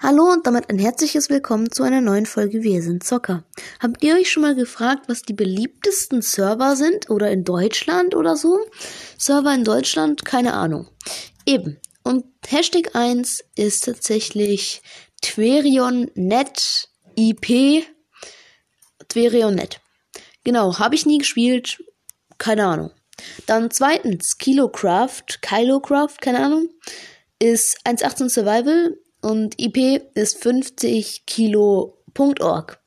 Hallo und damit ein herzliches Willkommen zu einer neuen Folge Wir sind Zocker. Habt ihr euch schon mal gefragt, was die beliebtesten Server sind oder in Deutschland oder so? Server in Deutschland? Keine Ahnung. Eben. Und Hashtag 1 ist tatsächlich TwerionNet IP TwerionNet. Genau, habe ich nie gespielt. Keine Ahnung. Dann zweitens Kilocraft, Kilocraft, keine Ahnung, ist 1.18 Survival und IP ist 50 Kilo.org.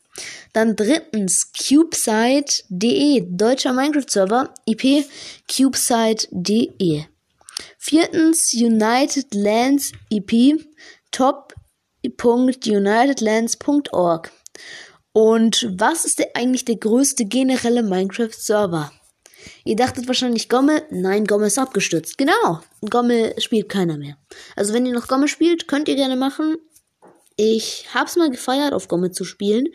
Dann drittens Cubesite.de, deutscher Minecraft-Server, IP Cubesite.de. Viertens United Lands IP, top.unitedlands.org. Und was ist der, eigentlich der größte generelle Minecraft-Server? Ihr dachtet wahrscheinlich Gomme. Nein, Gomme ist abgestürzt. Genau. Gomme spielt keiner mehr. Also wenn ihr noch Gomme spielt, könnt ihr gerne machen. Ich hab's mal gefeiert, auf Gomme zu spielen.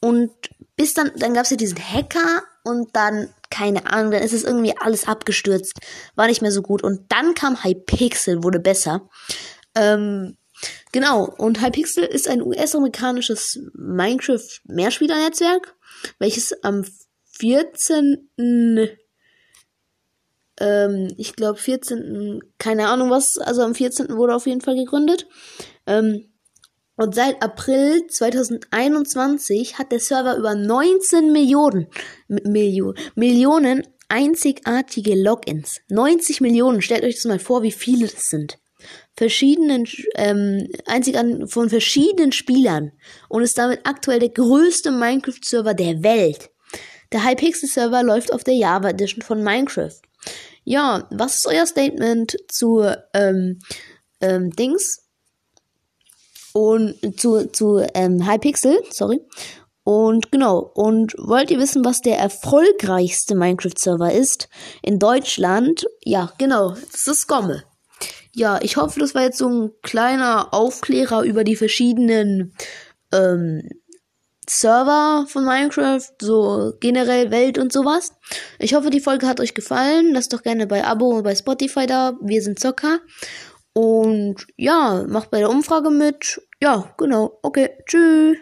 Und bis dann, dann gab's ja diesen Hacker und dann, keine Ahnung, dann ist es irgendwie alles abgestürzt. War nicht mehr so gut. Und dann kam Hypixel, wurde besser. Ähm, genau. Und Hypixel ist ein US-amerikanisches Minecraft-Mehrspielernetzwerk, welches am 14 ähm, ich glaube 14. keine Ahnung was, also am 14. wurde auf jeden Fall gegründet. Ähm, und seit April 2021 hat der Server über 19 Millionen, Millionen, Millionen einzigartige Logins. 90 Millionen, stellt euch das mal vor, wie viele das sind. Verschiedenen, ähm, einzig an, von verschiedenen Spielern und ist damit aktuell der größte Minecraft-Server der Welt. Der Hypixel-Server läuft auf der Java Edition von Minecraft. Ja, was ist euer Statement zu ähm, ähm, Dings? Und zu, zu ähm, Hypixel, sorry. Und genau, und wollt ihr wissen, was der erfolgreichste Minecraft-Server ist in Deutschland? Ja, genau, das ist Gomme. Ja, ich hoffe, das war jetzt so ein kleiner Aufklärer über die verschiedenen ähm, Server von Minecraft, so generell Welt und sowas. Ich hoffe, die Folge hat euch gefallen. Lasst doch gerne bei Abo bei Spotify da. Wir sind Zocker. Und ja, macht bei der Umfrage mit. Ja, genau. Okay, tschüss.